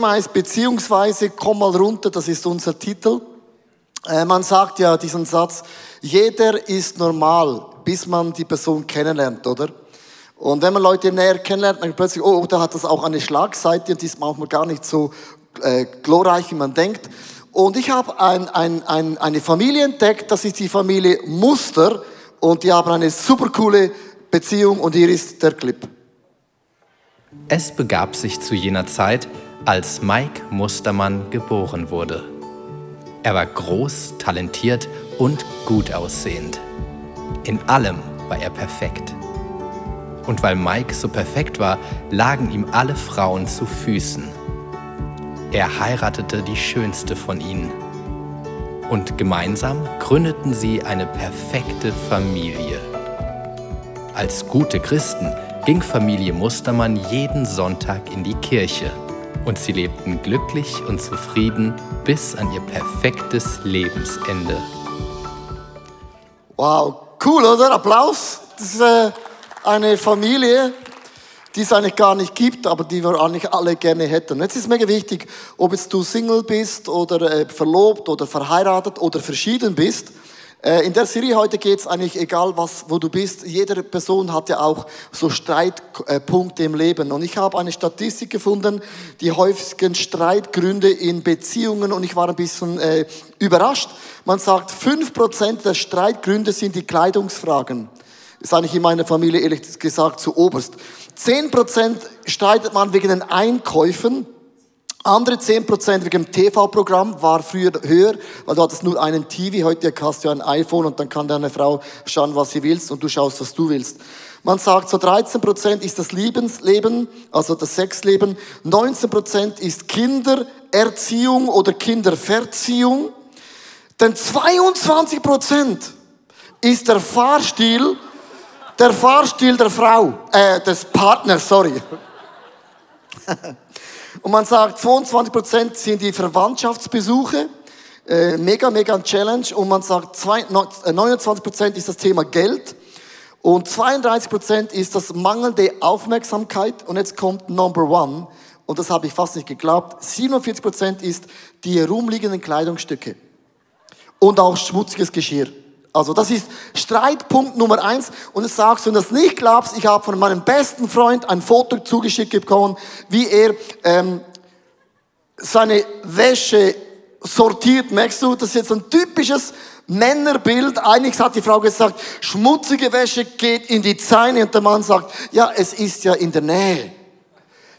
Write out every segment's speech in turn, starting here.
Thema heißt beziehungsweise komm mal runter, das ist unser Titel. Äh, man sagt ja diesen Satz, jeder ist normal, bis man die Person kennenlernt, oder? Und wenn man Leute näher kennenlernt, dann plötzlich, oh, da hat das auch eine Schlagseite und die ist manchmal gar nicht so äh, glorreich, wie man denkt. Und ich habe ein, ein, ein, eine Familie entdeckt, das ist die Familie Muster und die haben eine super coole Beziehung und hier ist der Clip. Es begab sich zu jener Zeit, als Mike Mustermann geboren wurde. Er war groß, talentiert und gut aussehend. In allem war er perfekt. Und weil Mike so perfekt war, lagen ihm alle Frauen zu Füßen. Er heiratete die schönste von ihnen. Und gemeinsam gründeten sie eine perfekte Familie. Als gute Christen ging Familie Mustermann jeden Sonntag in die Kirche und sie lebten glücklich und zufrieden bis an ihr perfektes Lebensende. Wow, cool, oder? Applaus. Das ist äh, eine Familie, die es eigentlich gar nicht gibt, aber die wir eigentlich alle gerne hätten. Jetzt ist mega wichtig, ob jetzt du Single bist oder äh, verlobt oder verheiratet oder verschieden bist. Äh, in der Serie heute geht es eigentlich, egal was, wo du bist, jede Person hat ja auch so Streitpunkte im Leben. Und ich habe eine Statistik gefunden, die häufigsten Streitgründe in Beziehungen und ich war ein bisschen äh, überrascht. Man sagt, fünf Prozent der Streitgründe sind die Kleidungsfragen. Ist eigentlich in meiner Familie ehrlich gesagt zu oberst. Zehn Prozent streitet man wegen den Einkäufen. Andere 10% wegen dem TV-Programm war früher höher, weil du hattest nur einen TV, heute hast du ein iPhone und dann kann deine Frau schauen, was sie willst und du schaust, was du willst. Man sagt, so 13% ist das Lebensleben, also das Sexleben, 19% ist Kindererziehung oder Kinderverziehung, denn 22% ist der Fahrstil, der Fahrstil der Frau, äh, des Partners, sorry. Und man sagt, 22 Prozent sind die Verwandtschaftsbesuche. Äh, mega, mega ein Challenge. Und man sagt, 29 Prozent ist das Thema Geld. Und 32 Prozent ist das mangelnde Aufmerksamkeit. Und jetzt kommt Number One. Und das habe ich fast nicht geglaubt. 47 Prozent ist die herumliegenden Kleidungsstücke. Und auch schmutziges Geschirr. Also das ist Streitpunkt Nummer eins. Und es sagst, wenn du das nicht glaubst, ich habe von meinem besten Freund ein Foto zugeschickt bekommen, wie er ähm, seine Wäsche sortiert. Merkst du, das ist jetzt ein typisches Männerbild. Einiges hat die Frau gesagt, schmutzige Wäsche geht in die Zeine. Und der Mann sagt, ja, es ist ja in der Nähe.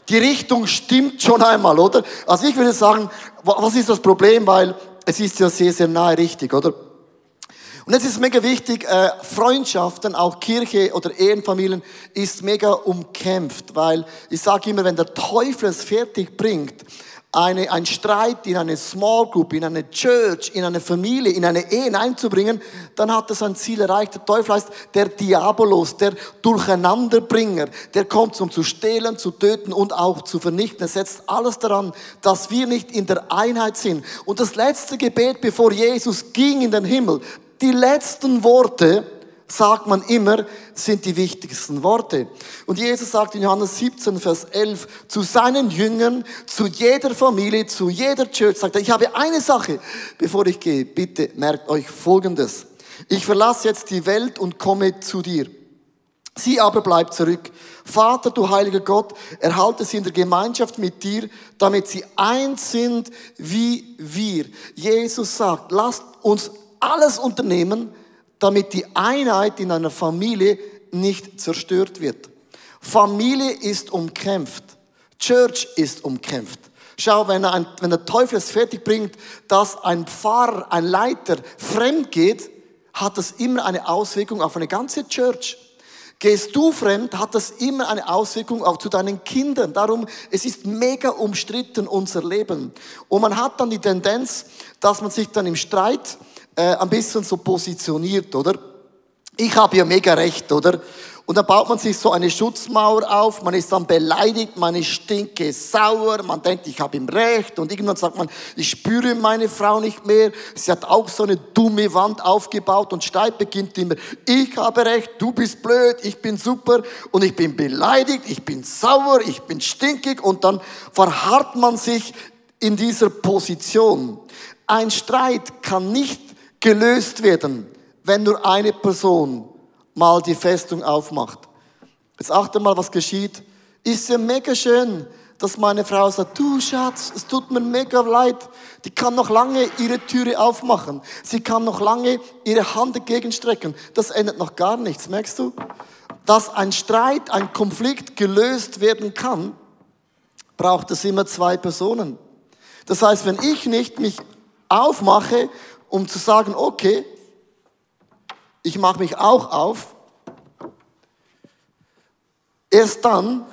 Die Richtung stimmt schon einmal, oder? Also ich würde sagen, was ist das Problem? Weil es ist ja sehr, sehr nahe richtig, oder? Und jetzt ist mega wichtig, äh, Freundschaften, auch Kirche oder Ehrenfamilien, ist mega umkämpft, weil ich sage immer, wenn der Teufel es fertig bringt, eine, ein Streit in eine Small Group, in eine Church, in eine Familie, in eine Ehe einzubringen, dann hat er sein Ziel erreicht. Der Teufel heißt der Diabolos, der Durcheinanderbringer, der kommt, um zu stehlen, zu töten und auch zu vernichten. Er setzt alles daran, dass wir nicht in der Einheit sind. Und das letzte Gebet, bevor Jesus ging in den Himmel, die letzten Worte, sagt man immer, sind die wichtigsten Worte. Und Jesus sagt in Johannes 17, Vers 11, zu seinen Jüngern, zu jeder Familie, zu jeder Church, sagt er, ich habe eine Sache, bevor ich gehe, bitte merkt euch Folgendes. Ich verlasse jetzt die Welt und komme zu dir. Sie aber bleibt zurück. Vater, du heiliger Gott, erhalte sie in der Gemeinschaft mit dir, damit sie eins sind wie wir. Jesus sagt, lasst uns alles unternehmen, damit die Einheit in einer Familie nicht zerstört wird. Familie ist umkämpft. Church ist umkämpft. Schau, wenn, ein, wenn der Teufel es fertig bringt, dass ein Pfarrer, ein Leiter fremd geht, hat das immer eine Auswirkung auf eine ganze Church. Gehst du fremd, hat das immer eine Auswirkung auch zu deinen Kindern. Darum, es ist mega umstritten, unser Leben. Und man hat dann die Tendenz, dass man sich dann im Streit äh, ein bisschen so positioniert, oder? ich habe ja mega recht, oder? Und dann baut man sich so eine Schutzmauer auf, man ist dann beleidigt, man ist stinke sauer, man denkt, ich habe ihm recht und irgendwann sagt man, ich spüre meine Frau nicht mehr. Sie hat auch so eine dumme Wand aufgebaut und Streit beginnt immer, ich habe recht, du bist blöd, ich bin super und ich bin beleidigt, ich bin sauer, ich bin stinkig und dann verharrt man sich in dieser Position. Ein Streit kann nicht gelöst werden, wenn nur eine Person mal die Festung aufmacht. Jetzt achte mal, was geschieht. Ist ja mega schön, dass meine Frau sagt, du Schatz, es tut mir mega leid. Die kann noch lange ihre Türe aufmachen. Sie kann noch lange ihre Hand entgegenstrecken. Das ändert noch gar nichts, merkst du? Dass ein Streit, ein Konflikt gelöst werden kann, braucht es immer zwei Personen. Das heißt, wenn ich nicht mich aufmache, um zu sagen, okay, ich mache mich auch auf. Erst dann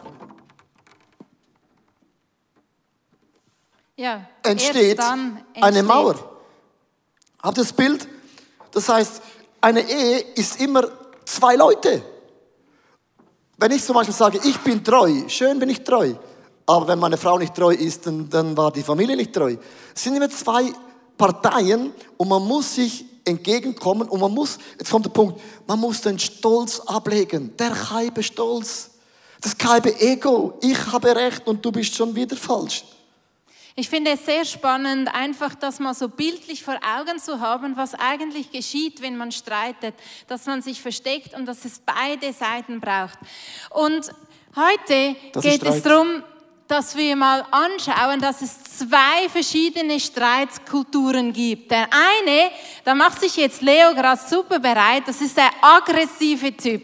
Ja, entsteht erst dann eine entsteht- Mauer. Habt ihr das Bild? Das heißt, eine Ehe ist immer zwei Leute. Wenn ich zum Beispiel sage, ich bin treu, schön bin ich treu. Aber wenn meine Frau nicht treu ist, dann, dann war die Familie nicht treu. Es sind immer zwei Parteien und man muss sich entgegenkommen und man muss, jetzt kommt der Punkt, man muss den Stolz ablegen. Der Kaibe Stolz. Das Kaibe Ego. Ich habe recht und du bist schon wieder falsch. Ich finde es sehr spannend, einfach das mal so bildlich vor Augen zu haben, was eigentlich geschieht, wenn man streitet, dass man sich versteckt und dass es beide Seiten braucht. Und heute Das geht es darum, dass wir mal anschauen, dass es zwei verschiedene Streitkulturen gibt. Der eine, da macht sich jetzt Leo gerade super bereit, das ist der aggressive Typ.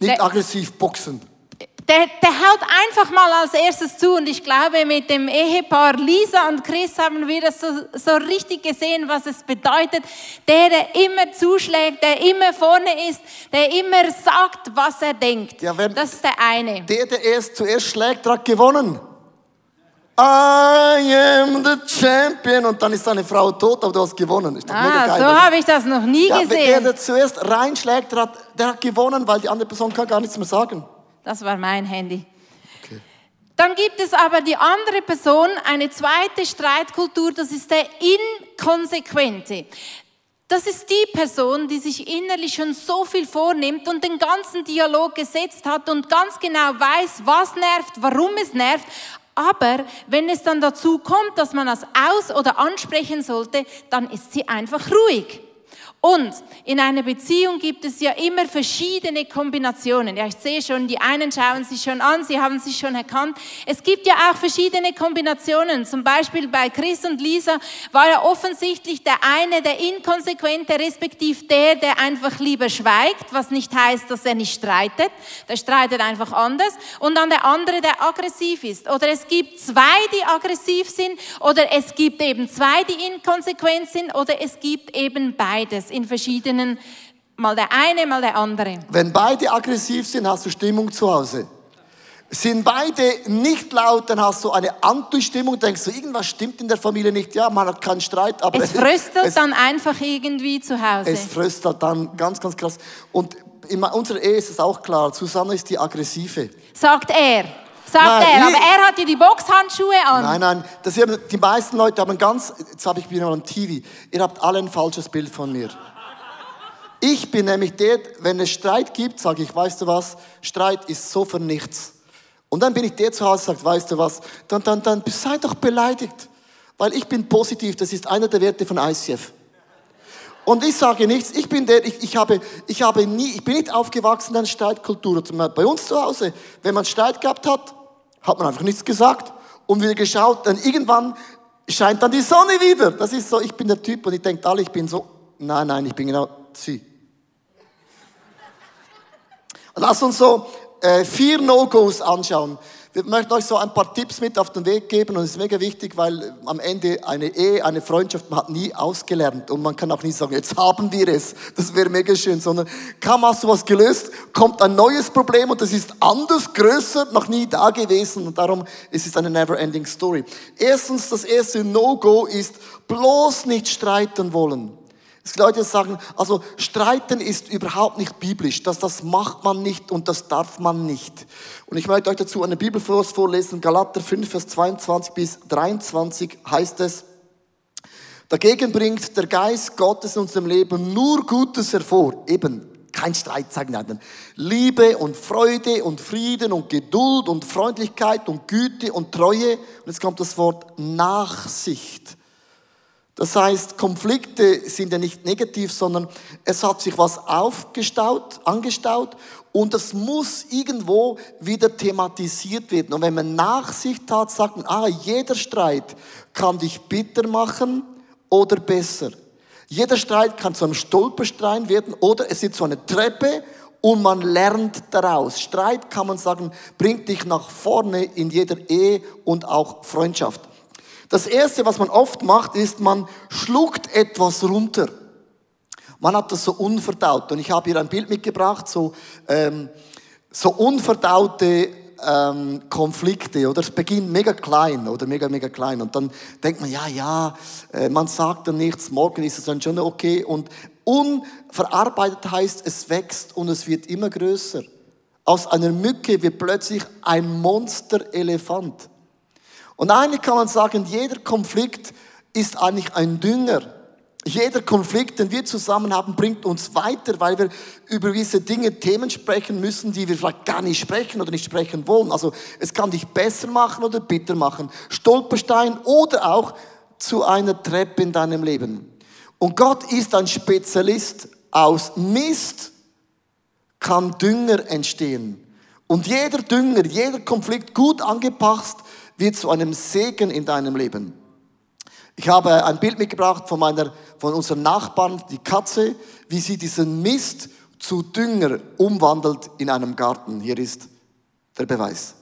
Nicht Der- aggressiv boxen. der, der haut einfach mal als erstes zu und ich glaube, mit dem Ehepaar Lisa und Chris haben wir das so, so richtig gesehen, was es bedeutet. Der, der immer zuschlägt, der immer vorne ist, der immer sagt, was er denkt. Ja, wenn- das ist der eine. Der, der erst zuerst schlägt, hat gewonnen. I am the champion. Und dann ist deine Frau tot, aber du hast gewonnen. Ist doch mega Ah, geil. so habe ich das noch nie ja, gesehen. der zuerst reinschlägt, der hat, der hat gewonnen, weil die andere Person kann gar nichts mehr sagen. Das war mein Handy. Dann gibt es aber die andere Person, eine zweite Streitkultur, das ist der Inkonsequente. Das ist die Person, die sich innerlich schon so viel vornimmt und den ganzen Dialog gesetzt hat und ganz genau weiß, was nervt, warum es nervt. Aber wenn es dann dazu kommt, dass man das aus- oder ansprechen sollte, dann ist sie einfach ruhig. Und in einer Beziehung gibt es ja immer verschiedene Kombinationen. Ja, ich sehe schon, die einen schauen sich schon an, sie haben sich schon erkannt. Es gibt ja auch verschiedene Kombinationen. Zum Beispiel bei Chris und Lisa war ja offensichtlich der eine der inkonsequente, respektiv der, der einfach lieber schweigt, was nicht heißt, dass er nicht streitet. Der streitet einfach anders. Und dann der andere, der aggressiv ist. Oder es gibt zwei, die aggressiv sind. Oder es gibt eben zwei, die inkonsequent sind. Oder es gibt eben beides in verschiedenen, mal der eine, mal der andere. Wenn beide aggressiv sind, hast du Stimmung zu Hause. Sind beide nicht laut, dann hast du eine Anti-Stimmung, denkst du, irgendwas stimmt in der Familie nicht. Ja, man hat keinen Streit, aber Es fröstelt es, dann einfach irgendwie zu Hause. es fröstelt dann ganz, ganz krass. Und in unserer Ehe ist es auch klar, Susanne ist die Aggressive. Sagt er. Sagt Nein, er. Aber er hat ja die Boxhandschuhe an. Nein, nein, das haben, die meisten Leute haben ganz, jetzt habe ich wieder am TV, ihr habt alle ein falsches Bild von mir. Ich bin nämlich der, wenn es Streit gibt, sage ich, weißt du was, Streit ist so für nichts. Und dann bin ich der zu Hause, sagt, weißt du was, dann, dann, dann sei doch beleidigt. Weil ich bin positiv, das ist einer der Werte von ICF. Und ich sage nichts, ich bin der, ich, ich, habe, ich, habe nie, ich bin nicht aufgewachsen in einer Streitkultur. Bei uns zu Hause, wenn man Streit gehabt hat, hat man einfach nichts gesagt und wieder geschaut, dann irgendwann scheint dann die Sonne wieder. Das ist so, ich bin der Typ und ich denke alle, ich bin so, nein, nein, ich bin genau sie. Lass uns so äh, vier No-Gos anschauen. Wir möchten euch so ein paar Tipps mit auf den Weg geben und es ist mega wichtig, weil am Ende eine Ehe, eine Freundschaft, man hat nie ausgelernt und man kann auch nie sagen, jetzt haben wir es. Das wäre mega schön, sondern kaum hast du was gelöst, kommt ein neues Problem und das ist anders, größer, noch nie da gewesen und darum ist es eine never-ending Story. Erstens, das erste No-Go ist bloß nicht streiten wollen. Gibt Leute, sagen, also streiten ist überhaupt nicht biblisch, das, das macht man nicht und das darf man nicht. Und ich möchte euch dazu eine Bibelvers vorlesen, Galater 5, Vers 22 bis 23 heißt es, Dagegen bringt der Geist Gottes in unserem Leben nur Gutes hervor. Eben, kein Streit, sagen wir. Liebe und Freude und Frieden und Geduld und Freundlichkeit und Güte und Treue. Und jetzt kommt das Wort Nachsicht. Das heißt, Konflikte sind ja nicht negativ, sondern es hat sich was aufgestaut, angestaut und es muss irgendwo wieder thematisiert werden. Und wenn man Nachsicht hat, sagt man, ah, jeder Streit kann dich bitter machen, oder besser. Jeder Streit kann zu einem Stolperstein werden oder es ist so eine Treppe und man lernt daraus. Streit kann man sagen, bringt dich nach vorne in jeder Ehe und auch Freundschaft. Das erste, was man oft macht, ist, man schluckt etwas runter. Man hat das so unverdaut. Und ich habe hier ein Bild mitgebracht, so, ähm, so unverdaute ähm, Konflikte oder es beginnt mega klein oder mega, mega klein und dann denkt man, ja, ja, äh, man sagt dann nichts, morgen ist es dann schon okay und unverarbeitet heißt, es wächst und es wird immer größer. Aus einer Mücke wird plötzlich ein Monsterelefant. Und eigentlich kann man sagen, jeder Konflikt ist eigentlich ein Dünger. Jeder Konflikt, den wir zusammen haben, bringt uns weiter, weil wir über gewisse Dinge, Themen sprechen müssen, die wir vielleicht gar nicht sprechen oder nicht sprechen wollen. Also es kann dich besser machen oder bitter machen. Stolperstein oder auch zu einer Treppe in deinem Leben. Und Gott ist ein Spezialist. Aus Mist kann Dünger entstehen. Und jeder Dünger, jeder Konflikt gut angepasst, wird zu einem Segen in deinem Leben. Ich habe ein Bild mitgebracht von, meiner, von unserem Nachbarn, die Katze, wie sie diesen Mist zu Dünger umwandelt in einem Garten. Hier ist der Beweis.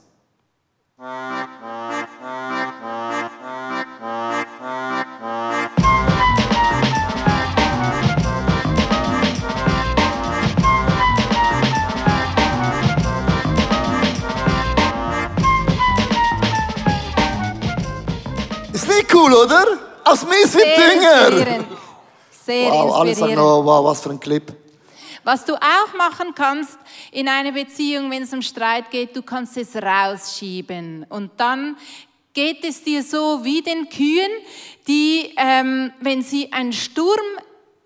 Nicht cool, oder? Aus Mist wird Dünger. Sehr Wow, alle sagen, inspirierend. oh, wow, was für ein Clip. Was du auch machen kannst in einer Beziehung, wenn es um Streit geht, du kannst es rausschieben. Und dann geht es dir so wie den Kühen, die, ähm, wenn sie einen Sturm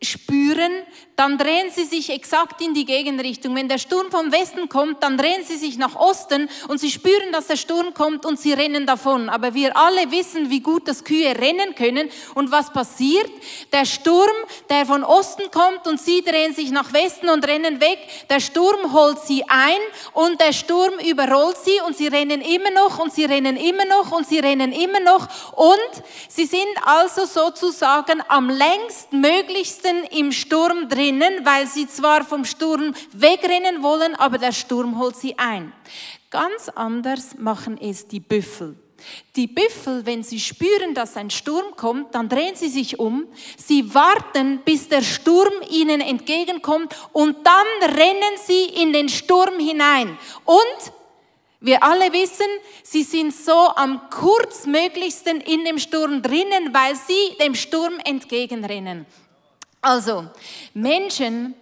spüren, dann drehen sie sich exakt in die Gegenrichtung. Wenn der Sturm vom Westen kommt, dann drehen sie sich nach Osten und sie spüren, dass der Sturm kommt und sie rennen davon. Aber wir alle wissen, wie gut das Kühe rennen können. Und was passiert? Der Sturm, der von Osten kommt und sie drehen sich nach Westen und rennen weg. Der Sturm holt sie ein und der Sturm überrollt sie und sie rennen immer noch und sie rennen immer noch und sie rennen immer noch. Und sie sind also sozusagen am längst möglichsten im Sturm drinnen, weil sie zwar vom Sturm wegrennen wollen, aber der Sturm holt sie ein. Ganz anders machen es die Büffel. Die Büffel, wenn sie spüren, dass ein Sturm kommt, dann drehen sie sich um, sie warten, bis der Sturm ihnen entgegenkommt und dann rennen sie in den Sturm hinein. Und wir alle wissen, sie sind so am kurzmöglichsten in dem Sturm drinnen, weil sie dem Sturm entgegenrennen. Also, Menschen,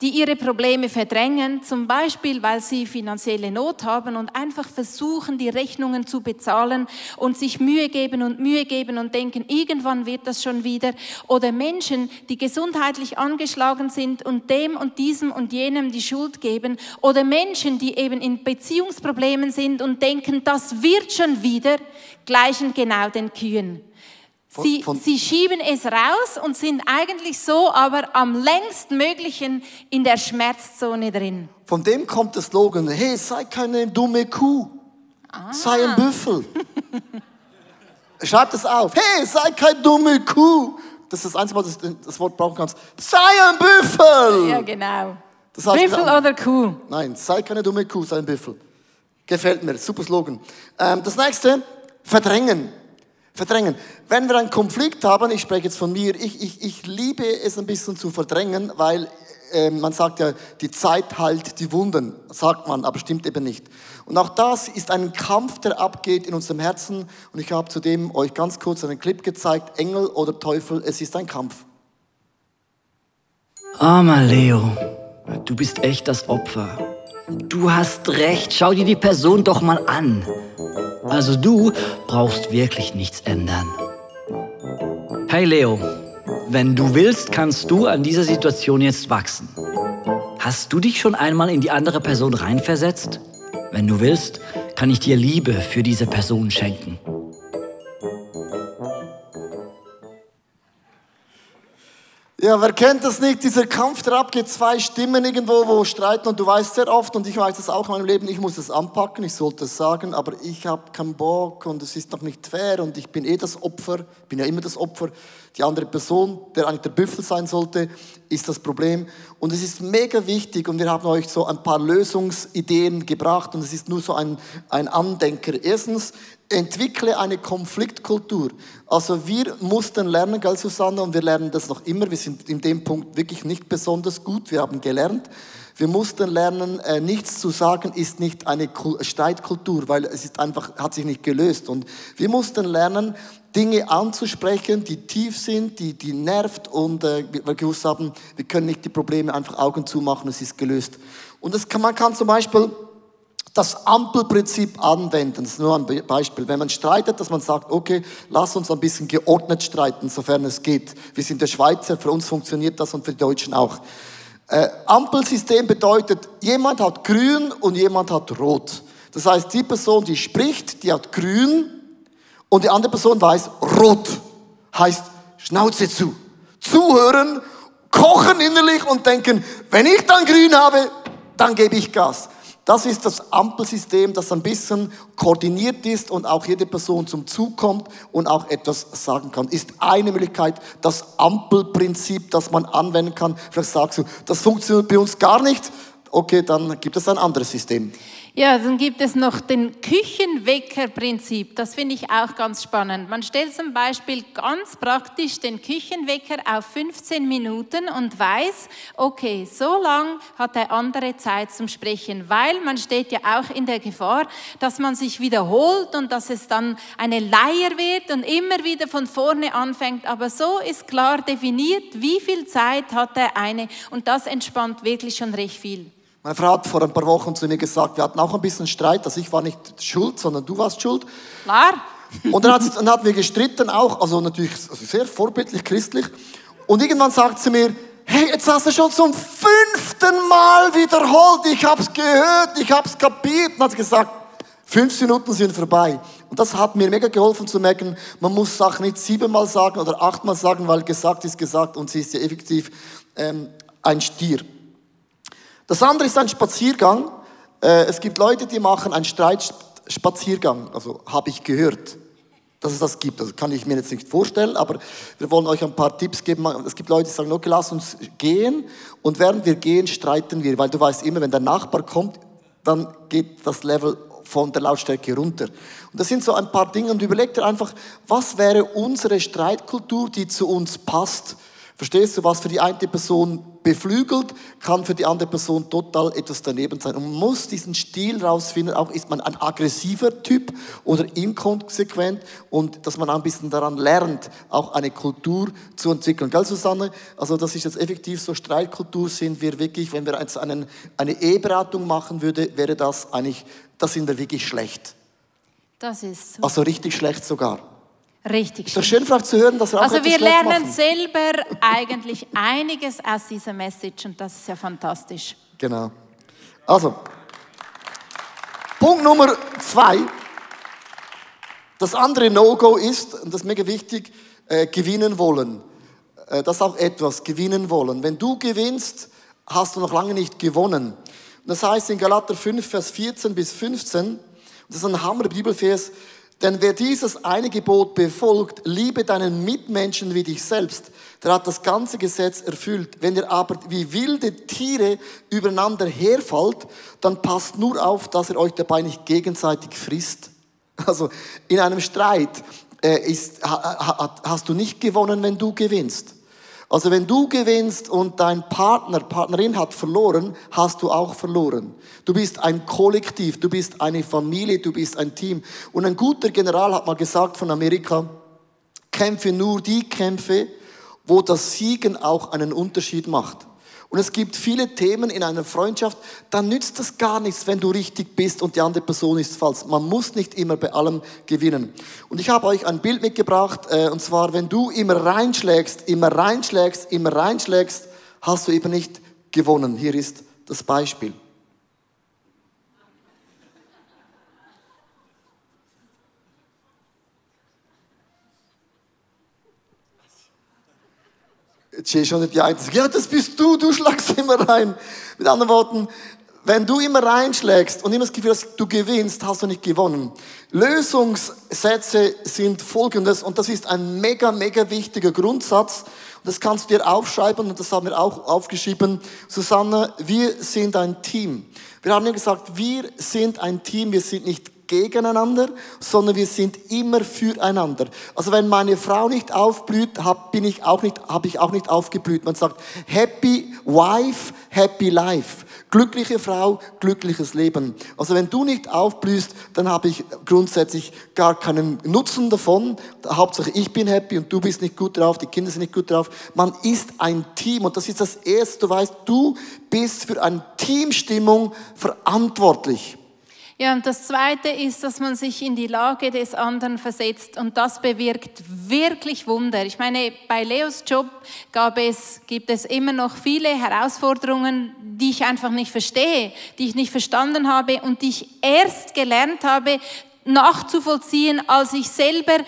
die ihre Probleme verdrängen, zum Beispiel weil sie finanzielle Not haben und einfach versuchen, die Rechnungen zu bezahlen und sich Mühe geben und Mühe geben und denken, irgendwann wird das schon wieder. Oder Menschen, die gesundheitlich angeschlagen sind und dem und diesem und jenem die Schuld geben. Oder Menschen, die eben in Beziehungsproblemen sind und denken, das wird schon wieder, gleichen genau den Kühen. Von- Sie, von- sie schieben es raus und sind eigentlich so, aber am längst möglichen in der Schmerzzone drin. Von dem kommt der Slogan, hey, sei keine dumme Kuh, sei ein Büffel. Schreib das auf, hey, sei keine dumme Kuh. Das ist das Einzige, was du das Wort brauchen kannst. Sei ein Büffel. Ja, genau. Das heißt, Büffel oder Kuh? Nein, sei keine dumme Kuh, sei ein Büffel. Gefällt mir, super Slogan. Ähm, das nächste, verdrängen. Verdrängen. Wenn wir einen Konflikt haben, ich spreche jetzt von mir, ich, ich, ich liebe es ein bisschen zu verdrängen, weil äh, man sagt ja, die Zeit heilt die Wunden, sagt man, aber stimmt eben nicht. Und auch das ist ein Kampf, der abgeht in unserem Herzen. Und ich habe zudem euch ganz kurz einen Clip gezeigt, Engel oder Teufel, es ist ein Kampf. Armer Leo, du bist echt das Opfer. Du hast recht, schau dir die Person doch mal an. Also du brauchst wirklich nichts ändern. Hey Leo, wenn du willst, kannst du an dieser Situation jetzt wachsen. Hast du dich schon einmal in die andere Person reinversetzt? Wenn du willst, kann ich dir Liebe für diese Person schenken. Ja, wer kennt das nicht? Dieser Kampf, der abgeht, zwei Stimmen irgendwo, wo streiten und du weißt sehr oft und ich weiß das auch in meinem Leben, ich muss es anpacken, ich sollte es sagen, aber ich habe keinen Bock und es ist noch nicht fair und ich bin eh das Opfer, bin ja immer das Opfer. Die andere Person, der eigentlich der Büffel sein sollte, ist das Problem. Und es ist mega wichtig und wir haben euch so ein paar Lösungsideen gebracht und es ist nur so ein, ein Andenker. Erstens, entwickle eine Konfliktkultur. Also wir mussten lernen, gell Susanne, und wir lernen das noch immer. Wir sind in dem Punkt wirklich nicht besonders gut. Wir haben gelernt. Wir mussten lernen, äh, nichts zu sagen ist nicht eine Streitkultur, weil es ist einfach, hat sich nicht gelöst. Und wir mussten lernen, Dinge anzusprechen, die tief sind, die, die nervt und äh, wir gewusst haben, wir können nicht die Probleme einfach Augen zumachen, es ist gelöst. Und das kann, man kann zum Beispiel das Ampelprinzip anwenden. Das ist nur ein Beispiel. Wenn man streitet, dass man sagt, okay, lass uns ein bisschen geordnet streiten, sofern es geht. Wir sind der Schweizer, für uns funktioniert das und für die Deutschen auch. Äh, Ampelsystem bedeutet, jemand hat grün und jemand hat rot. Das heißt, die Person, die spricht, die hat grün und die andere Person weiß rot. Heißt Schnauze zu. Zuhören, kochen innerlich und denken, wenn ich dann grün habe, dann gebe ich Gas. Das ist das Ampelsystem, das ein bisschen koordiniert ist und auch jede Person zum Zug kommt und auch etwas sagen kann. Ist eine Möglichkeit, das Ampelprinzip, das man anwenden kann. Vielleicht sagst du, das funktioniert bei uns gar nicht. Okay, dann gibt es ein anderes System. Ja, dann gibt es noch den Küchenwecker-Prinzip. Das finde ich auch ganz spannend. Man stellt zum Beispiel ganz praktisch den Küchenwecker auf 15 Minuten und weiß, okay, so lang hat der andere Zeit zum Sprechen, weil man steht ja auch in der Gefahr, dass man sich wiederholt und dass es dann eine Leier wird und immer wieder von vorne anfängt. Aber so ist klar definiert, wie viel Zeit hat der eine und das entspannt wirklich schon recht viel. Meine Frau hat vor ein paar Wochen zu mir gesagt, wir hatten auch ein bisschen Streit, dass ich war nicht schuld, sondern du warst schuld. Klar. Und dann, hat, dann hatten wir gestritten auch, also natürlich sehr vorbildlich, christlich. Und irgendwann sagt sie mir, hey, jetzt hast du schon zum fünften Mal wiederholt, ich hab's gehört, ich hab's kapiert. Und hat gesagt, fünf Minuten sind vorbei. Und das hat mir mega geholfen zu merken, man muss Sachen nicht siebenmal sagen oder achtmal sagen, weil gesagt ist gesagt und sie ist ja effektiv ähm, ein Stier. Das andere ist ein Spaziergang. Äh, es gibt Leute, die machen einen Streitspaziergang. Also habe ich gehört, dass es das gibt. Das kann ich mir jetzt nicht vorstellen, aber wir wollen euch ein paar Tipps geben. Es gibt Leute, die sagen, okay, lass uns gehen. Und während wir gehen, streiten wir. Weil du weißt immer, wenn der Nachbar kommt, dann geht das Level von der Lautstärke runter. Und das sind so ein paar Dinge. Und überleg dir einfach, was wäre unsere Streitkultur, die zu uns passt? Verstehst du, was für die eine Person beflügelt, kann für die andere Person total etwas daneben sein. Und man muss diesen Stil rausfinden, auch ist man ein aggressiver Typ oder inkonsequent und dass man ein bisschen daran lernt, auch eine Kultur zu entwickeln. Gell, Susanne? Also das ist jetzt effektiv so, Streitkultur sind wir wirklich, wenn wir jetzt einen, eine Eheberatung machen würde, wäre das eigentlich, das sind wir wirklich schlecht. Das ist so. Also richtig schlecht sogar. Richtig. Ist doch schön vielleicht zu hören, dass wir auch Also wir lernen selber eigentlich einiges aus dieser Message und das ist ja fantastisch. Genau. Also, Punkt Nummer zwei. Das andere No-Go ist, und das ist mega wichtig, äh, gewinnen wollen. Äh, das ist auch etwas, gewinnen wollen. Wenn du gewinnst, hast du noch lange nicht gewonnen. Und das heißt in Galater 5, Vers 14 bis 15, das ist ein Hammer Bibelvers, denn wer dieses eine Gebot befolgt, liebe deinen Mitmenschen wie dich selbst, der hat das ganze Gesetz erfüllt. Wenn ihr aber wie wilde Tiere übereinander herfallt, dann passt nur auf, dass ihr euch dabei nicht gegenseitig frisst. Also in einem Streit äh, ist, hast du nicht gewonnen, wenn du gewinnst. Also wenn du gewinnst und dein Partner, Partnerin hat verloren, hast du auch verloren. Du bist ein Kollektiv, du bist eine Familie, du bist ein Team. Und ein guter General hat mal gesagt von Amerika, kämpfe nur die Kämpfe, wo das Siegen auch einen Unterschied macht. Und es gibt viele Themen in einer Freundschaft, da nützt das gar nichts, wenn du richtig bist und die andere Person ist falsch. Man muss nicht immer bei allem gewinnen. Und ich habe euch ein Bild mitgebracht, äh, und zwar, wenn du immer reinschlägst, immer reinschlägst, immer reinschlägst, hast du eben nicht gewonnen. Hier ist das Beispiel. Jetzt ist schon nicht die Einzige. Ja, das bist du, du schlagst immer rein. Mit anderen Worten, wenn du immer reinschlägst und immer das Gefühl hast, du gewinnst, hast du nicht gewonnen. Lösungssätze sind folgendes und das ist ein mega, mega wichtiger Grundsatz. Das kannst du dir aufschreiben und das haben wir auch aufgeschrieben. Susanne, wir sind ein Team. Wir haben ja gesagt, wir sind ein Team, wir sind nicht gegeneinander, sondern wir sind immer füreinander. Also wenn meine Frau nicht aufblüht, hab, ich auch nicht, habe ich auch nicht aufgeblüht. Man sagt Happy Wife, Happy Life. Glückliche Frau, glückliches Leben. Also wenn du nicht aufblühst, dann habe ich grundsätzlich gar keinen Nutzen davon. Hauptsache ich bin happy und du bist nicht gut drauf, die Kinder sind nicht gut drauf. Man ist ein Team und das ist das Erste. Du weißt, du bist für eine Teamstimmung verantwortlich. Ja, und das Zweite ist, dass man sich in die Lage des anderen versetzt und das bewirkt wirklich Wunder. Ich meine, bei Leos Job gab es, gibt es immer noch viele Herausforderungen, die ich einfach nicht verstehe, die ich nicht verstanden habe und die ich erst gelernt habe, nachzuvollziehen, als ich selber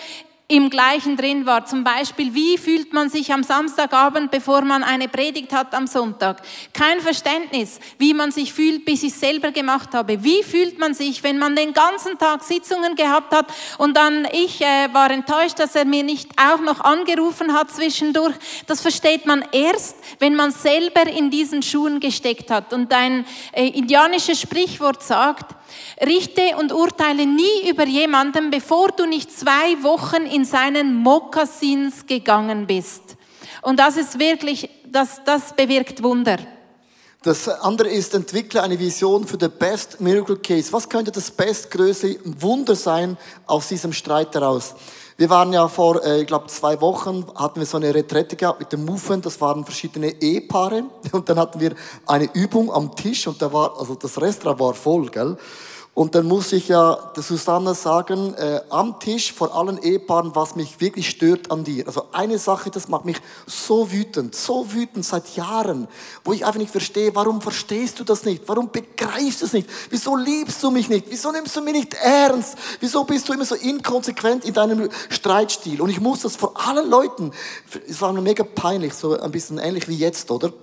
im gleichen drin war. Zum Beispiel, wie fühlt man sich am Samstagabend, bevor man eine Predigt hat am Sonntag? Kein Verständnis, wie man sich fühlt, bis ich es selber gemacht habe. Wie fühlt man sich, wenn man den ganzen Tag Sitzungen gehabt hat und dann ich äh, war enttäuscht, dass er mir nicht auch noch angerufen hat zwischendurch. Das versteht man erst, wenn man selber in diesen Schuhen gesteckt hat. Und ein äh, indianisches Sprichwort sagt, Richte und urteile nie über jemanden, bevor du nicht zwei Wochen in seinen Mokassins gegangen bist. Und das ist wirklich, das, das bewirkt Wunder. Das andere ist, entwickle eine Vision für the best miracle case. Was könnte das bestgrößte Wunder sein aus diesem Streit heraus? Wir waren ja vor, äh, ich glaube, zwei Wochen, hatten wir so eine Retrette gehabt mit dem Movement, das waren verschiedene Ehepaare und dann hatten wir eine Übung am Tisch und da war, also das Restaurant war voll, gell? Und dann muss ich ja der Susanne sagen, äh, am Tisch vor allen Ehepaaren, was mich wirklich stört an dir. Also eine Sache, das macht mich so wütend, so wütend seit Jahren, wo ich einfach nicht verstehe, warum verstehst du das nicht? Warum begreifst du es nicht? Wieso liebst du mich nicht? Wieso nimmst du mich nicht ernst? Wieso bist du immer so inkonsequent in deinem Streitstil? Und ich muss das vor allen Leuten, es war mir mega peinlich, so ein bisschen ähnlich wie jetzt, oder?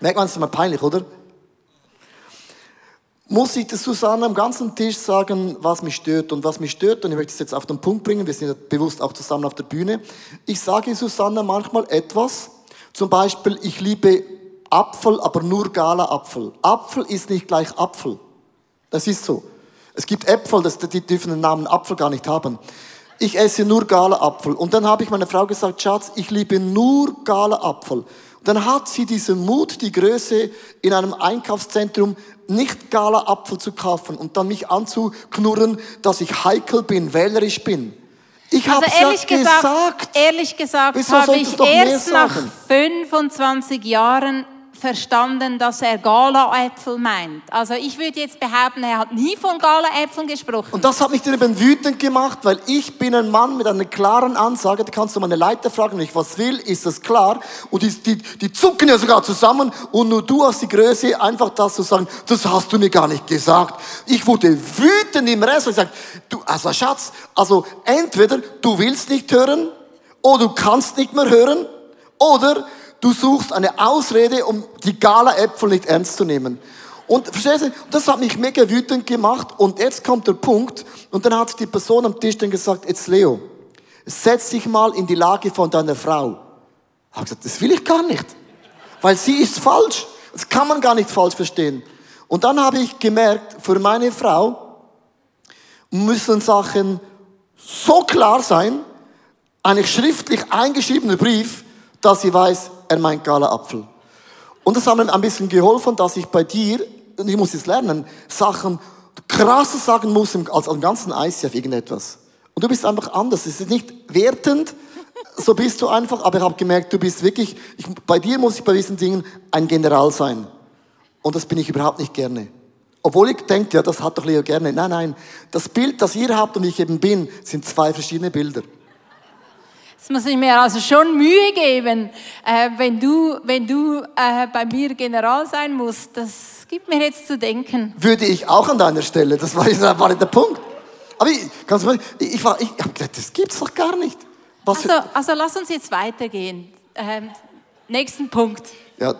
Merkt man es immer peinlich, oder? Muss ich der Susanne am ganzen Tisch sagen, was mich stört. Und was mich stört, und ich möchte es jetzt auf den Punkt bringen, wir sind ja bewusst auch zusammen auf der Bühne. Ich sage Susanne manchmal etwas, zum Beispiel, ich liebe Apfel, aber nur Gala-Apfel. Apfel ist nicht gleich Apfel. Das ist so. Es gibt Äpfel, die dürfen den Namen Apfel gar nicht haben. Ich esse nur Gala-Apfel. Und dann habe ich meiner Frau gesagt, Schatz, ich liebe nur Gala-Apfel dann hat sie diesen Mut, die Größe in einem Einkaufszentrum nicht Gala-Apfel zu kaufen und dann mich anzuknurren, dass ich heikel bin, wählerisch bin. Ich also habe ehrlich ja gesagt, gesagt. Ehrlich gesagt habe ich erst nach sagen? 25 Jahren verstanden, dass er Gala-Äpfel meint. Also ich würde jetzt behaupten, er hat nie von Gala-Äpfeln gesprochen. Und das hat mich dann eben wütend gemacht, weil ich bin ein Mann mit einer klaren Ansage. Da kannst du meine Leiter fragen, wenn ich was will, ist das klar. Und die, die, die zucken ja sogar zusammen und nur du hast die Größe, einfach das zu sagen, das hast du mir gar nicht gesagt. Ich wurde wütend im Rest und gesagt, du, also Schatz, also entweder du willst nicht hören oder du kannst nicht mehr hören oder Du suchst eine Ausrede, um die Gala-Äpfel nicht ernst zu nehmen. Und verstehst du, das hat mich mega wütend gemacht. Und jetzt kommt der Punkt. Und dann hat die Person am Tisch dann gesagt, jetzt Leo, setz dich mal in die Lage von deiner Frau. Ich habe gesagt, das will ich gar nicht. Weil sie ist falsch. Das kann man gar nicht falsch verstehen. Und dann habe ich gemerkt, für meine Frau müssen Sachen so klar sein, ein schriftlich eingeschriebener Brief, dass sie weiß, er meint Gala-Apfel. Und das hat mir ein bisschen geholfen, dass ich bei dir, und ich muss jetzt lernen, Sachen krasser sagen muss als am ganzen ICF irgendetwas. Und du bist einfach anders. Es ist nicht wertend, so bist du einfach, aber ich habe gemerkt, du bist wirklich, ich, bei dir muss ich bei diesen Dingen ein General sein. Und das bin ich überhaupt nicht gerne. Obwohl ich denke, ja, das hat doch Leo gerne. Nein, nein, das Bild, das ihr habt und ich eben bin, sind zwei verschiedene Bilder. Es muss ich mir also schon Mühe geben, äh, wenn du, wenn du äh, bei mir General sein musst. Das gibt mir jetzt zu denken. Würde ich auch an deiner Stelle, das war, das war der Punkt. Aber ich, ganz ehrlich, ich, ich, war, ich habe gedacht, das gibt's doch gar nicht. Was also, also lass uns jetzt weitergehen. Ähm, nächsten Punkt. Ja,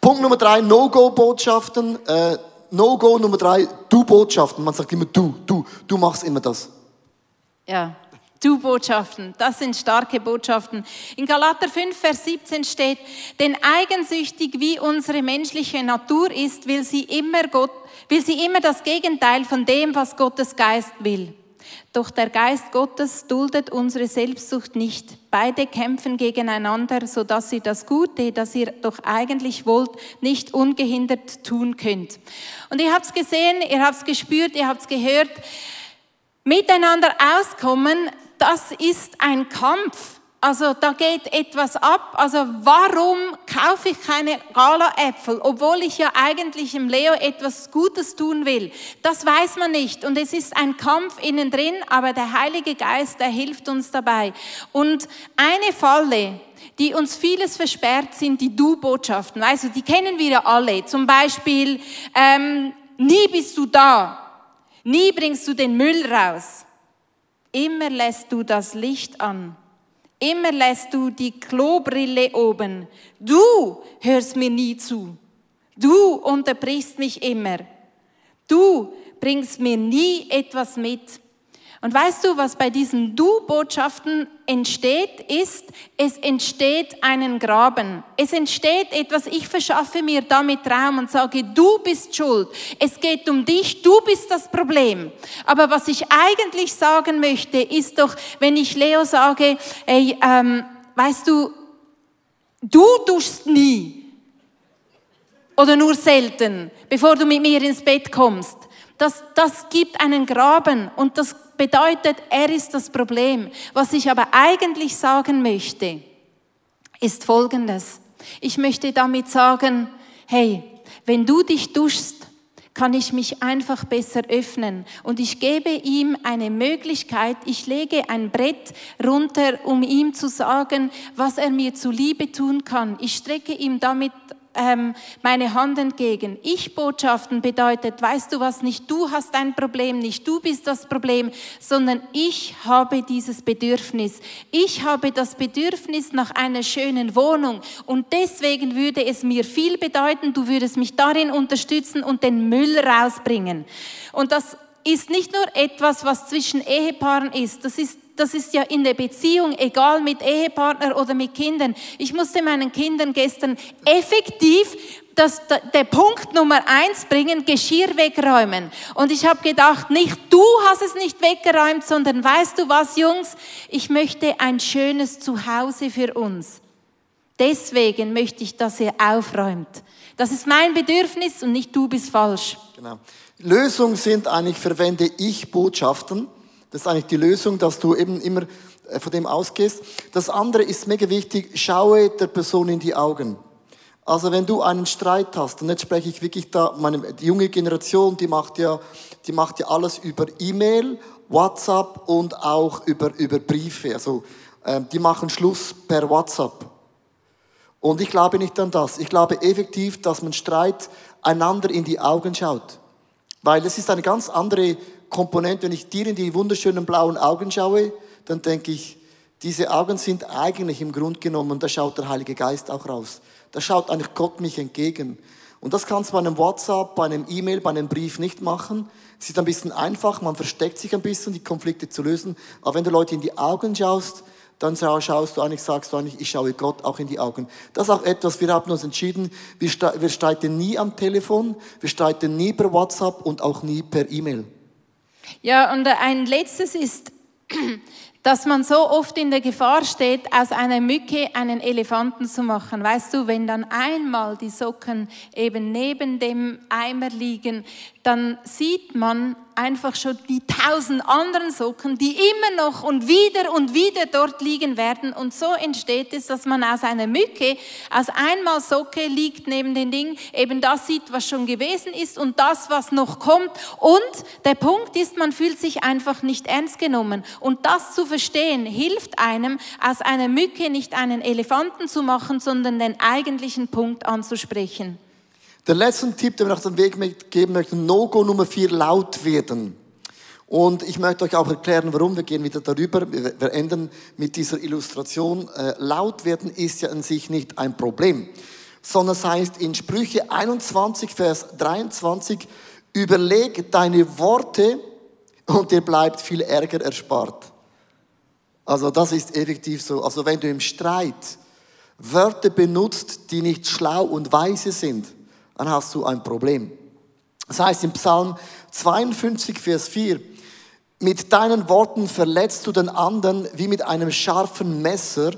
Punkt Nummer drei, No-Go-Botschaften. Äh, No-Go Nummer drei, Du-Botschaften. Man sagt immer du, du, du machst immer das. Ja. Du-Botschaften, das sind starke Botschaften. In Galater 5, Vers 17 steht, denn eigensüchtig wie unsere menschliche Natur ist, will sie immer Gott, will sie immer das Gegenteil von dem, was Gottes Geist will. Doch der Geist Gottes duldet unsere Selbstsucht nicht. Beide kämpfen gegeneinander, so dass ihr das Gute, das ihr doch eigentlich wollt, nicht ungehindert tun könnt. Und ihr habt's gesehen, ihr habt's gespürt, ihr habt's gehört. Miteinander auskommen das ist ein Kampf. Also da geht etwas ab. Also warum kaufe ich keine Gala-Äpfel, obwohl ich ja eigentlich im Leo etwas Gutes tun will? Das weiß man nicht. Und es ist ein Kampf innen drin, aber der Heilige Geist, der hilft uns dabei. Und eine Falle, die uns vieles versperrt, sind die Du-Botschaften. Also die kennen wir ja alle. Zum Beispiel, ähm, nie bist du da. Nie bringst du den Müll raus. Immer lässt du das Licht an. Immer lässt du die Klobrille oben. Du hörst mir nie zu. Du unterbrichst mich immer. Du bringst mir nie etwas mit. Und weißt du, was bei diesen Du-Botschaften entsteht, ist, es entsteht einen Graben. Es entsteht etwas, ich verschaffe mir damit Raum und sage, du bist schuld. Es geht um dich, du bist das Problem. Aber was ich eigentlich sagen möchte, ist doch, wenn ich Leo sage, ey, ähm, weißt du, du duschst nie. Oder nur selten, bevor du mit mir ins Bett kommst. Das, das gibt einen Graben und das bedeutet, er ist das Problem. Was ich aber eigentlich sagen möchte, ist Folgendes. Ich möchte damit sagen, hey, wenn du dich duschst, kann ich mich einfach besser öffnen. Und ich gebe ihm eine Möglichkeit, ich lege ein Brett runter, um ihm zu sagen, was er mir zuliebe tun kann. Ich strecke ihm damit ähm, meine Hand entgegen. Ich-Botschaften bedeutet, weißt du was, nicht du hast ein Problem, nicht du bist das Problem, sondern ich habe dieses Bedürfnis. Ich habe das Bedürfnis nach einer schönen Wohnung und deswegen würde es mir viel bedeuten, du würdest mich darin unterstützen und den Müll rausbringen. Und das ist nicht nur etwas, was zwischen Ehepaaren ist, das ist das ist ja in der Beziehung, egal mit Ehepartner oder mit Kindern. Ich musste meinen Kindern gestern effektiv das, der Punkt Nummer eins bringen, Geschirr wegräumen. Und ich habe gedacht, nicht du hast es nicht weggeräumt, sondern weißt du was, Jungs, ich möchte ein schönes Zuhause für uns. Deswegen möchte ich, dass ihr aufräumt. Das ist mein Bedürfnis und nicht du bist falsch. Genau. Lösungen sind eigentlich, verwende ich Botschaften. Das ist eigentlich die Lösung, dass du eben immer äh, von dem ausgehst. Das andere ist mega wichtig, schaue der Person in die Augen. Also wenn du einen Streit hast, und jetzt spreche ich wirklich da, meine die junge Generation, die macht ja, die macht ja alles über E-Mail, WhatsApp und auch über, über Briefe. Also äh, die machen Schluss per WhatsApp. Und ich glaube nicht an das. Ich glaube effektiv, dass man Streit einander in die Augen schaut. Weil es ist eine ganz andere Komponente, wenn ich dir in die wunderschönen blauen Augen schaue, dann denke ich, diese Augen sind eigentlich im Grund genommen, da schaut der Heilige Geist auch raus. Da schaut eigentlich Gott mich entgegen. Und das kannst du bei einem WhatsApp, bei einem E-Mail, bei einem Brief nicht machen. Es ist ein bisschen einfach, man versteckt sich ein bisschen, die Konflikte zu lösen. Aber wenn du Leute in die Augen schaust, dann schaust du eigentlich, sagst du eigentlich, ich schaue Gott auch in die Augen. Das ist auch etwas, wir haben uns entschieden, wir streiten nie am Telefon, wir streiten nie per WhatsApp und auch nie per E-Mail. Ja, und ein letztes ist, dass man so oft in der Gefahr steht, aus einer Mücke einen Elefanten zu machen. Weißt du, wenn dann einmal die Socken eben neben dem Eimer liegen, dann sieht man einfach schon die tausend anderen Socken, die immer noch und wieder und wieder dort liegen werden. Und so entsteht es, dass man aus einer Mücke, aus einmal Socke liegt neben den Ding, eben das sieht, was schon gewesen ist und das, was noch kommt. Und der Punkt ist, man fühlt sich einfach nicht ernst genommen. Und das zu verstehen, hilft einem, aus einer Mücke nicht einen Elefanten zu machen, sondern den eigentlichen Punkt anzusprechen. Der letzte Tipp, den wir auf den Weg mitgeben möchten, No-Go Nummer vier, laut werden. Und ich möchte euch auch erklären, warum. Wir gehen wieder darüber. Wir enden mit dieser Illustration. Äh, laut werden ist ja an sich nicht ein Problem, sondern es heißt in Sprüche 21, Vers 23, überleg deine Worte und dir bleibt viel Ärger erspart. Also das ist effektiv so. Also wenn du im Streit Wörter benutzt, die nicht schlau und weise sind, dann hast du ein Problem. Das heißt im Psalm 52, Vers 4, mit deinen Worten verletzt du den anderen wie mit einem scharfen Messer,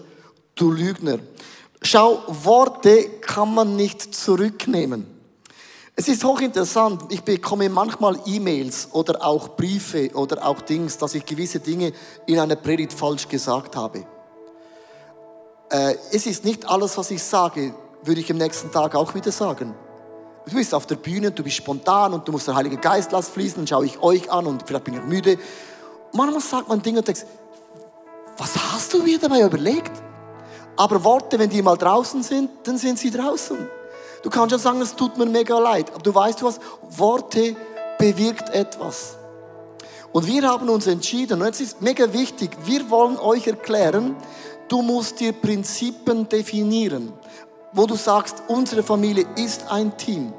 du Lügner. Schau, Worte kann man nicht zurücknehmen. Es ist hochinteressant. Ich bekomme manchmal E-Mails oder auch Briefe oder auch Dings, dass ich gewisse Dinge in einer Predigt falsch gesagt habe. Äh, es ist nicht alles, was ich sage, würde ich am nächsten Tag auch wieder sagen. Du bist auf der Bühne, du bist spontan und du musst der Heilige Geist lassen fließen, dann schaue ich euch an und vielleicht bin ich müde. Manchmal sagt man Dinge und denkst, was hast du mir dabei überlegt? Aber Worte, wenn die mal draußen sind, dann sind sie draußen. Du kannst ja sagen, es tut mir mega leid, aber du weißt was, Worte bewirkt etwas. Und wir haben uns entschieden, und jetzt ist mega wichtig, wir wollen euch erklären, du musst dir Prinzipien definieren wo du sagst, unsere Familie ist ein Team.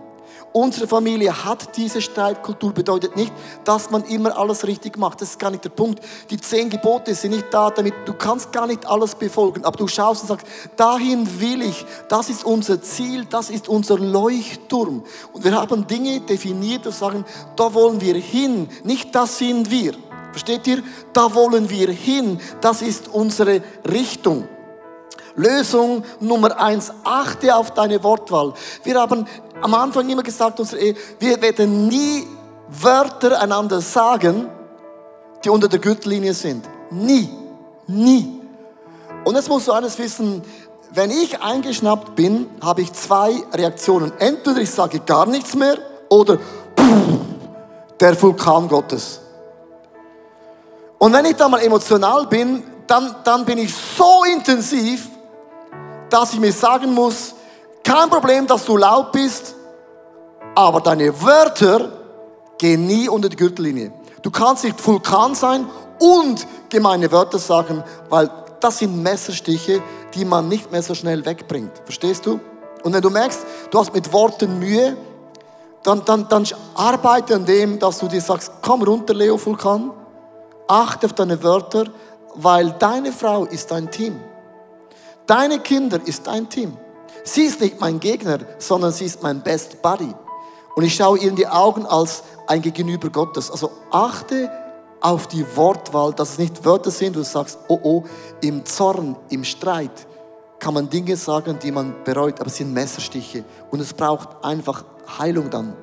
Unsere Familie hat diese Streitkultur, bedeutet nicht, dass man immer alles richtig macht. Das ist gar nicht der Punkt. Die zehn Gebote sind nicht da, damit du kannst gar nicht alles befolgen. Aber du schaust und sagst, dahin will ich. Das ist unser Ziel, das ist unser Leuchtturm. Und wir haben Dinge definiert und sagen, da wollen wir hin. Nicht das sind wir. Versteht ihr? Da wollen wir hin. Das ist unsere Richtung. Lösung Nummer eins, achte auf deine Wortwahl. Wir haben am Anfang immer gesagt, wir werden nie Wörter einander sagen, die unter der Gürtellinie sind. Nie. Nie. Und jetzt musst du eines wissen, wenn ich eingeschnappt bin, habe ich zwei Reaktionen. Entweder ich sage gar nichts mehr oder der Vulkan Gottes. Und wenn ich da mal emotional bin, dann, dann bin ich so intensiv, dass ich mir sagen muss, kein Problem, dass du laut bist, aber deine Wörter gehen nie unter die Gürtellinie. Du kannst nicht Vulkan sein und gemeine Wörter sagen, weil das sind Messerstiche, die man nicht mehr so schnell wegbringt. Verstehst du? Und wenn du merkst, du hast mit Worten Mühe, dann, dann, dann arbeite an dem, dass du dir sagst, komm runter, Leo Vulkan, achte auf deine Wörter, weil deine Frau ist dein Team. Deine Kinder ist dein Team. Sie ist nicht mein Gegner, sondern sie ist mein Best Buddy. Und ich schaue ihr in die Augen als ein Gegenüber Gottes. Also achte auf die Wortwahl, dass es nicht Wörter sind, wo du sagst, oh oh, im Zorn, im Streit kann man Dinge sagen, die man bereut, aber es sind Messerstiche. Und es braucht einfach Heilung dann.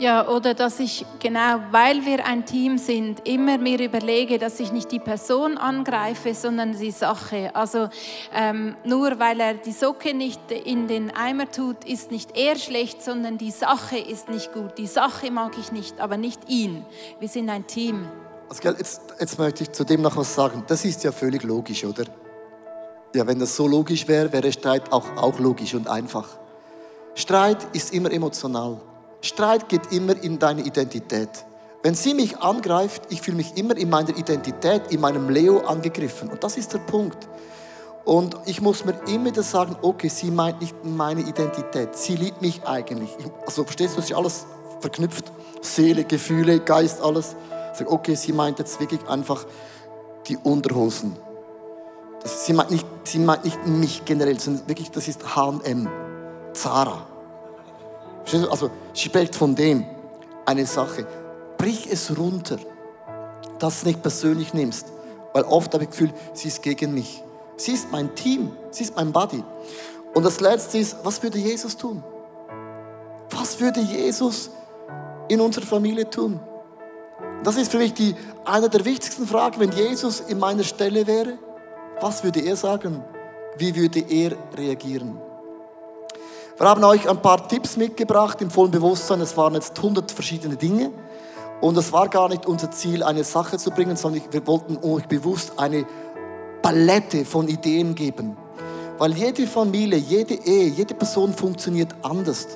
Ja, oder dass ich genau, weil wir ein Team sind, immer mir überlege, dass ich nicht die Person angreife, sondern die Sache. Also ähm, nur weil er die Socke nicht in den Eimer tut, ist nicht er schlecht, sondern die Sache ist nicht gut. Die Sache mag ich nicht, aber nicht ihn. Wir sind ein Team. Also, jetzt, jetzt möchte ich zu dem noch was sagen. Das ist ja völlig logisch, oder? Ja, wenn das so logisch wäre, wäre Streit auch, auch logisch und einfach. Streit ist immer emotional. Streit geht immer in deine Identität. Wenn sie mich angreift, ich fühle mich immer in meiner Identität, in meinem Leo angegriffen. Und das ist der Punkt. Und ich muss mir immer wieder sagen, okay, sie meint nicht meine Identität. Sie liebt mich eigentlich. Also verstehst du, es ist alles verknüpft. Seele, Gefühle, Geist, alles. Ich sage, okay, sie meint jetzt wirklich einfach die Unterhosen. Das, sie, meint nicht, sie meint nicht mich generell, sondern wirklich, das ist H&M, Zara. Also spricht von dem eine Sache. Brich es runter, dass du es nicht persönlich nimmst. Weil oft habe ich das Gefühl, sie ist gegen mich. Sie ist mein Team, sie ist mein Buddy. Und das Letzte ist, was würde Jesus tun? Was würde Jesus in unserer Familie tun? Das ist für mich die, eine der wichtigsten Fragen. Wenn Jesus in meiner Stelle wäre, was würde er sagen? Wie würde er reagieren? Wir haben euch ein paar Tipps mitgebracht im vollen Bewusstsein. Es waren jetzt 100 verschiedene Dinge. Und es war gar nicht unser Ziel, eine Sache zu bringen, sondern wir wollten euch bewusst eine Palette von Ideen geben. Weil jede Familie, jede Ehe, jede Person funktioniert anders.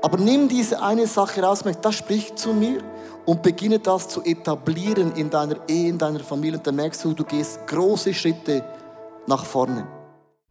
Aber nimm diese eine Sache raus, das spricht zu mir und beginne das zu etablieren in deiner Ehe, in deiner Familie. Und dann merkst du, du gehst große Schritte nach vorne.